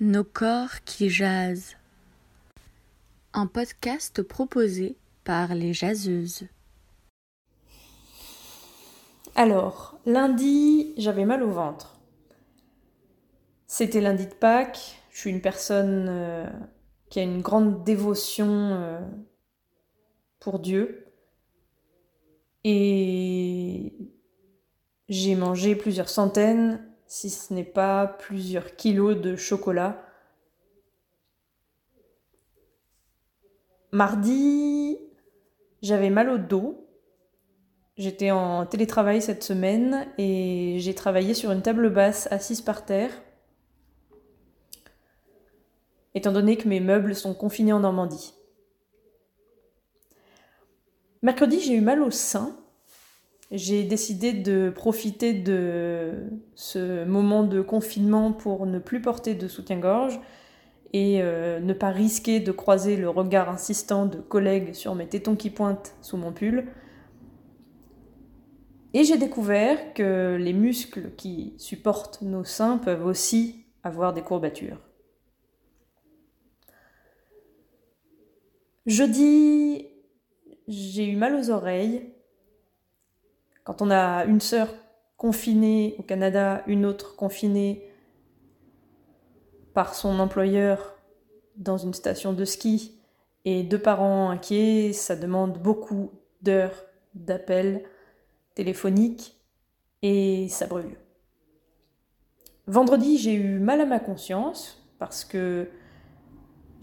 Nos corps qui jasent. Un podcast proposé par les jaseuses. Alors, lundi, j'avais mal au ventre. C'était lundi de Pâques. Je suis une personne euh, qui a une grande dévotion euh, pour Dieu. Et j'ai mangé plusieurs centaines si ce n'est pas plusieurs kilos de chocolat. Mardi, j'avais mal au dos. J'étais en télétravail cette semaine et j'ai travaillé sur une table basse assise par terre. Étant donné que mes meubles sont confinés en Normandie. Mercredi, j'ai eu mal au sein j'ai décidé de profiter de ce moment de confinement pour ne plus porter de soutien-gorge et euh, ne pas risquer de croiser le regard insistant de collègues sur mes tétons qui pointent sous mon pull. Et j'ai découvert que les muscles qui supportent nos seins peuvent aussi avoir des courbatures. Jeudi, j'ai eu mal aux oreilles quand on a une sœur confinée au Canada, une autre confinée par son employeur dans une station de ski et deux parents inquiets, ça demande beaucoup d'heures d'appels téléphoniques et ça brûle. Vendredi, j'ai eu mal à ma conscience parce que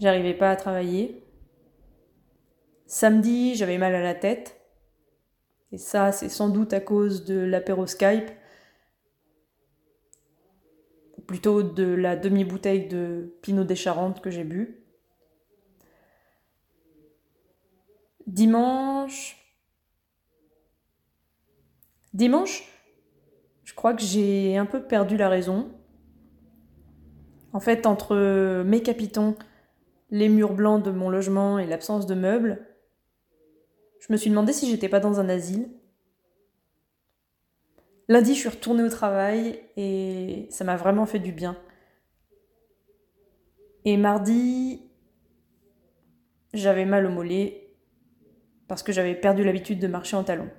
j'arrivais pas à travailler. Samedi, j'avais mal à la tête. Et ça, c'est sans doute à cause de l'apéro Skype, ou plutôt de la demi-bouteille de Pinot des Charentes que j'ai bu. Dimanche. Dimanche, je crois que j'ai un peu perdu la raison. En fait, entre mes capitons, les murs blancs de mon logement et l'absence de meubles, je me suis demandé si j'étais pas dans un asile. Lundi, je suis retournée au travail et ça m'a vraiment fait du bien. Et mardi, j'avais mal au mollet parce que j'avais perdu l'habitude de marcher en talons.